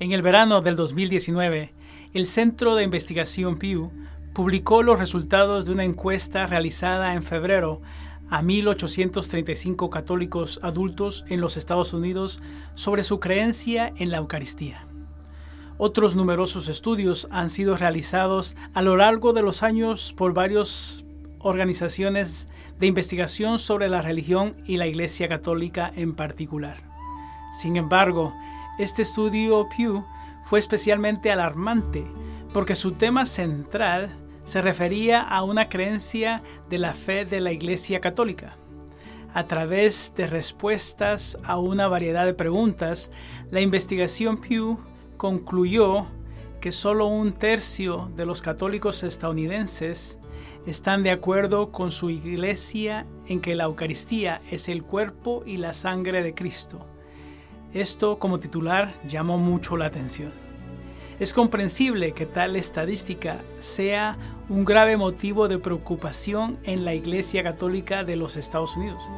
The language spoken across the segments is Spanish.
En el verano del 2019, el Centro de Investigación Pew publicó los resultados de una encuesta realizada en febrero a 1.835 católicos adultos en los Estados Unidos sobre su creencia en la Eucaristía. Otros numerosos estudios han sido realizados a lo largo de los años por varias organizaciones de investigación sobre la religión y la Iglesia Católica en particular. Sin embargo, este estudio Pew fue especialmente alarmante porque su tema central se refería a una creencia de la fe de la Iglesia Católica. A través de respuestas a una variedad de preguntas, la investigación Pew concluyó que solo un tercio de los católicos estadounidenses están de acuerdo con su iglesia en que la Eucaristía es el cuerpo y la sangre de Cristo esto como titular llamó mucho la atención. Es comprensible que tal estadística sea un grave motivo de preocupación en la Iglesia Católica de los Estados Unidos,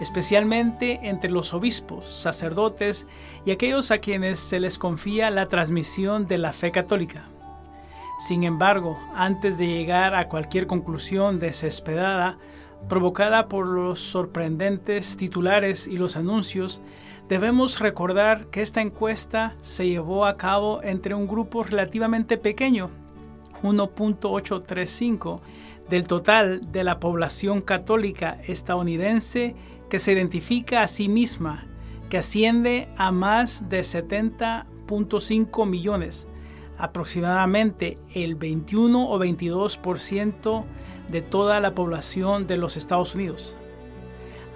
especialmente entre los obispos, sacerdotes y aquellos a quienes se les confía la transmisión de la fe católica. Sin embargo, antes de llegar a cualquier conclusión desesperada, provocada por los sorprendentes titulares y los anuncios, Debemos recordar que esta encuesta se llevó a cabo entre un grupo relativamente pequeño, 1.835 del total de la población católica estadounidense que se identifica a sí misma, que asciende a más de 70.5 millones, aproximadamente el 21 o 22% de toda la población de los Estados Unidos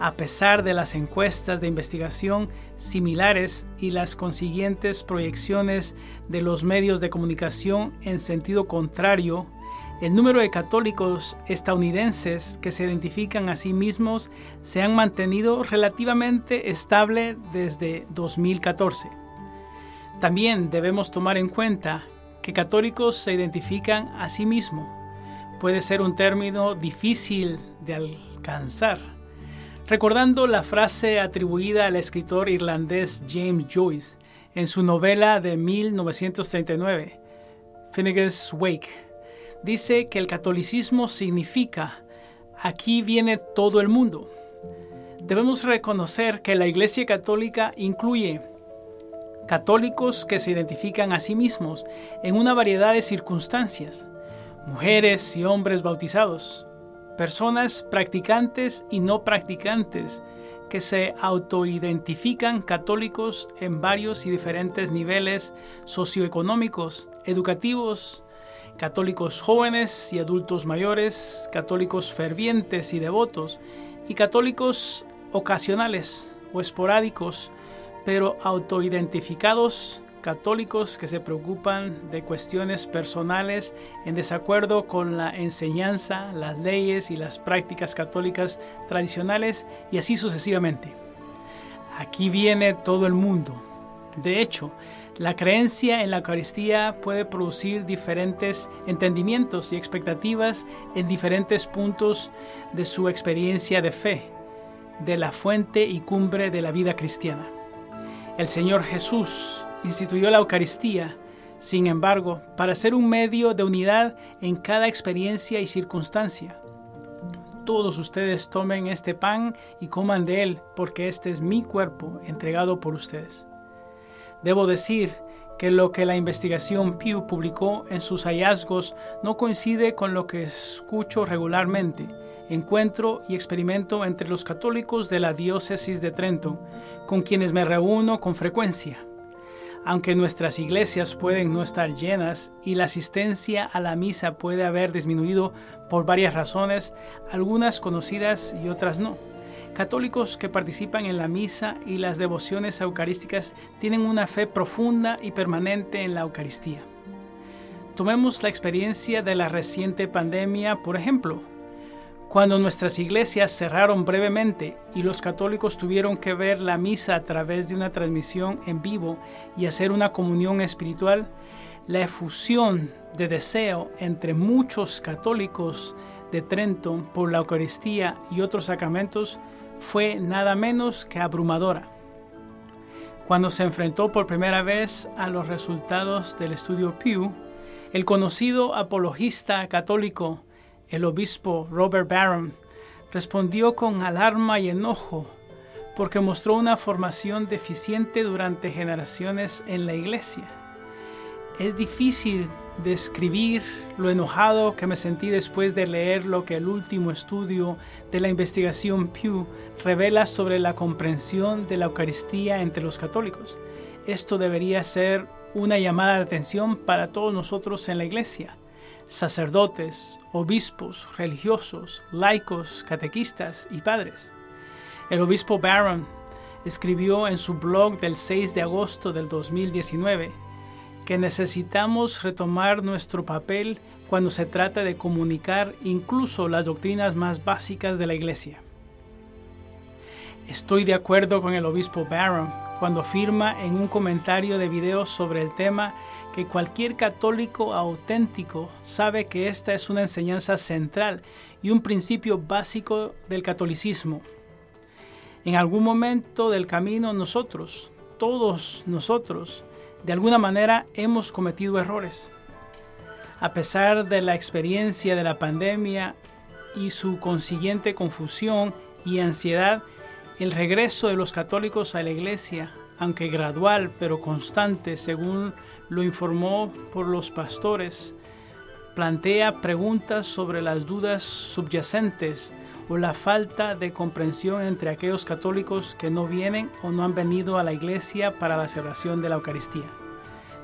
a pesar de las encuestas de investigación similares y las consiguientes proyecciones de los medios de comunicación en sentido contrario, el número de católicos estadounidenses que se identifican a sí mismos se han mantenido relativamente estable desde 2014. También debemos tomar en cuenta que católicos se identifican a sí mismos. Puede ser un término difícil de alcanzar recordando la frase atribuida al escritor irlandés James Joyce en su novela de 1939, Finnegan's Wake. Dice que el catolicismo significa aquí viene todo el mundo. Debemos reconocer que la Iglesia Católica incluye católicos que se identifican a sí mismos en una variedad de circunstancias, mujeres y hombres bautizados, personas practicantes y no practicantes que se autoidentifican católicos en varios y diferentes niveles socioeconómicos, educativos, católicos jóvenes y adultos mayores, católicos fervientes y devotos, y católicos ocasionales o esporádicos, pero autoidentificados católicos que se preocupan de cuestiones personales en desacuerdo con la enseñanza, las leyes y las prácticas católicas tradicionales y así sucesivamente. Aquí viene todo el mundo. De hecho, la creencia en la Eucaristía puede producir diferentes entendimientos y expectativas en diferentes puntos de su experiencia de fe, de la fuente y cumbre de la vida cristiana. El Señor Jesús instituyó la Eucaristía, sin embargo, para ser un medio de unidad en cada experiencia y circunstancia. Todos ustedes tomen este pan y coman de él, porque este es mi cuerpo entregado por ustedes. Debo decir que lo que la investigación Pew publicó en sus hallazgos no coincide con lo que escucho regularmente, encuentro y experimento entre los católicos de la diócesis de Trento, con quienes me reúno con frecuencia. Aunque nuestras iglesias pueden no estar llenas y la asistencia a la misa puede haber disminuido por varias razones, algunas conocidas y otras no. Católicos que participan en la misa y las devociones eucarísticas tienen una fe profunda y permanente en la Eucaristía. Tomemos la experiencia de la reciente pandemia, por ejemplo. Cuando nuestras iglesias cerraron brevemente y los católicos tuvieron que ver la misa a través de una transmisión en vivo y hacer una comunión espiritual, la efusión de deseo entre muchos católicos de Trento por la Eucaristía y otros sacramentos fue nada menos que abrumadora. Cuando se enfrentó por primera vez a los resultados del estudio Pew, el conocido apologista católico, el obispo Robert Barron, respondió con alarma y enojo porque mostró una formación deficiente durante generaciones en la iglesia. Es difícil describir lo enojado que me sentí después de leer lo que el último estudio de la investigación Pew revela sobre la comprensión de la Eucaristía entre los católicos. Esto debería ser una llamada de atención para todos nosotros en la iglesia, sacerdotes, obispos, religiosos, laicos, catequistas y padres. El obispo Barron escribió en su blog del 6 de agosto del 2019 que necesitamos retomar nuestro papel cuando se trata de comunicar incluso las doctrinas más básicas de la Iglesia. Estoy de acuerdo con el obispo Barron cuando afirma en un comentario de video sobre el tema que cualquier católico auténtico sabe que esta es una enseñanza central y un principio básico del catolicismo. En algún momento del camino nosotros, todos nosotros, de alguna manera hemos cometido errores. A pesar de la experiencia de la pandemia y su consiguiente confusión y ansiedad, el regreso de los católicos a la iglesia, aunque gradual pero constante según lo informó por los pastores, plantea preguntas sobre las dudas subyacentes o la falta de comprensión entre aquellos católicos que no vienen o no han venido a la iglesia para la celebración de la Eucaristía.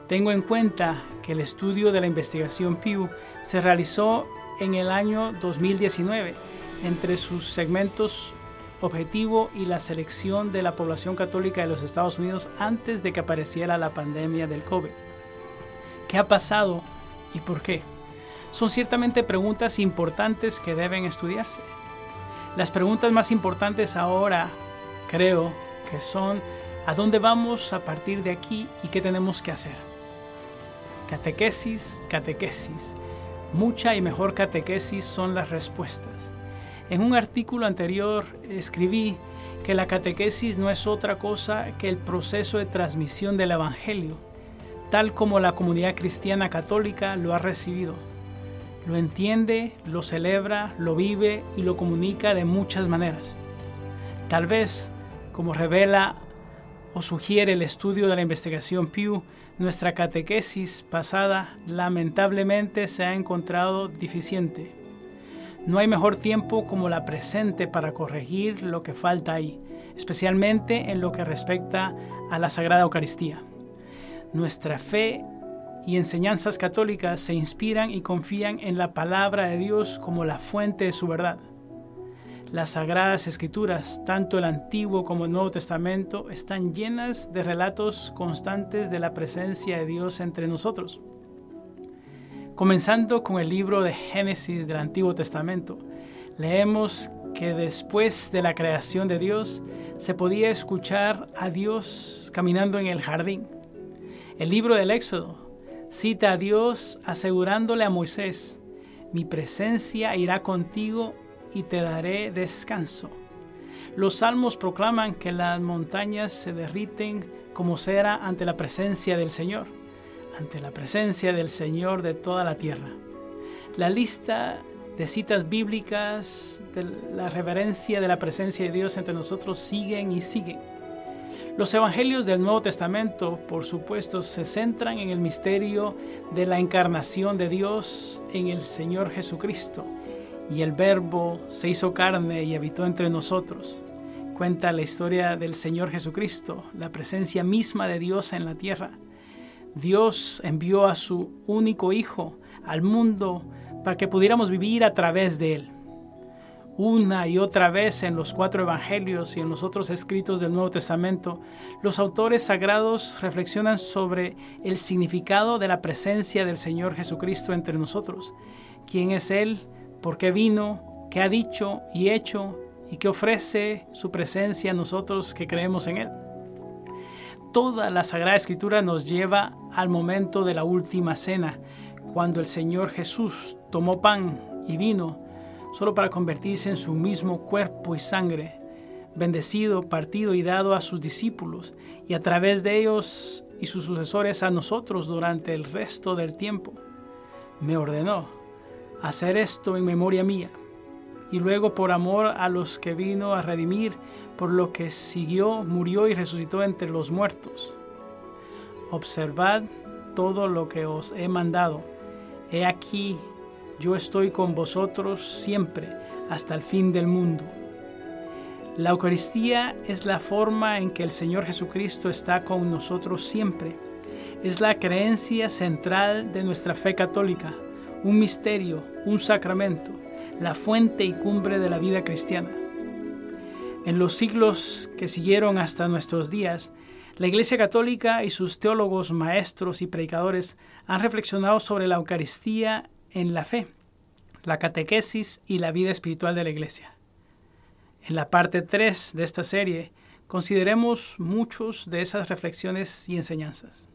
Tengo en cuenta que el estudio de la investigación Pew se realizó en el año 2019 entre sus segmentos objetivo y la selección de la población católica de los Estados Unidos antes de que apareciera la pandemia del COVID. ¿Qué ha pasado y por qué? Son ciertamente preguntas importantes que deben estudiarse. Las preguntas más importantes ahora creo que son ¿a dónde vamos a partir de aquí y qué tenemos que hacer? Catequesis, catequesis. Mucha y mejor catequesis son las respuestas. En un artículo anterior escribí que la catequesis no es otra cosa que el proceso de transmisión del Evangelio, tal como la comunidad cristiana católica lo ha recibido lo entiende, lo celebra, lo vive y lo comunica de muchas maneras. Tal vez, como revela o sugiere el estudio de la investigación Pew, nuestra catequesis pasada lamentablemente se ha encontrado deficiente. No hay mejor tiempo como la presente para corregir lo que falta ahí, especialmente en lo que respecta a la Sagrada Eucaristía. Nuestra fe y enseñanzas católicas se inspiran y confían en la palabra de Dios como la fuente de su verdad. Las sagradas escrituras, tanto el Antiguo como el Nuevo Testamento, están llenas de relatos constantes de la presencia de Dios entre nosotros. Comenzando con el libro de Génesis del Antiguo Testamento, leemos que después de la creación de Dios se podía escuchar a Dios caminando en el jardín. El libro del Éxodo cita a Dios asegurándole a Moisés, mi presencia irá contigo y te daré descanso. Los salmos proclaman que las montañas se derriten como cera ante la presencia del Señor, ante la presencia del Señor de toda la tierra. La lista de citas bíblicas de la reverencia de la presencia de Dios entre nosotros siguen y siguen. Los evangelios del Nuevo Testamento, por supuesto, se centran en el misterio de la encarnación de Dios en el Señor Jesucristo. Y el Verbo se hizo carne y habitó entre nosotros. Cuenta la historia del Señor Jesucristo, la presencia misma de Dios en la tierra. Dios envió a su único Hijo al mundo para que pudiéramos vivir a través de Él una y otra vez en los cuatro evangelios y en los otros escritos del Nuevo Testamento, los autores sagrados reflexionan sobre el significado de la presencia del Señor Jesucristo entre nosotros. ¿Quién es Él? ¿Por qué vino? ¿Qué ha dicho y hecho? ¿Y qué ofrece su presencia a nosotros que creemos en Él? Toda la Sagrada Escritura nos lleva al momento de la última cena, cuando el Señor Jesús tomó pan y vino solo para convertirse en su mismo cuerpo y sangre, bendecido, partido y dado a sus discípulos y a través de ellos y sus sucesores a nosotros durante el resto del tiempo. Me ordenó hacer esto en memoria mía y luego por amor a los que vino a redimir, por lo que siguió, murió y resucitó entre los muertos. Observad todo lo que os he mandado. He aquí, yo estoy con vosotros siempre hasta el fin del mundo. La Eucaristía es la forma en que el Señor Jesucristo está con nosotros siempre. Es la creencia central de nuestra fe católica, un misterio, un sacramento, la fuente y cumbre de la vida cristiana. En los siglos que siguieron hasta nuestros días, la Iglesia Católica y sus teólogos, maestros y predicadores han reflexionado sobre la Eucaristía en la fe, la catequesis y la vida espiritual de la Iglesia. En la parte 3 de esta serie consideremos muchos de esas reflexiones y enseñanzas.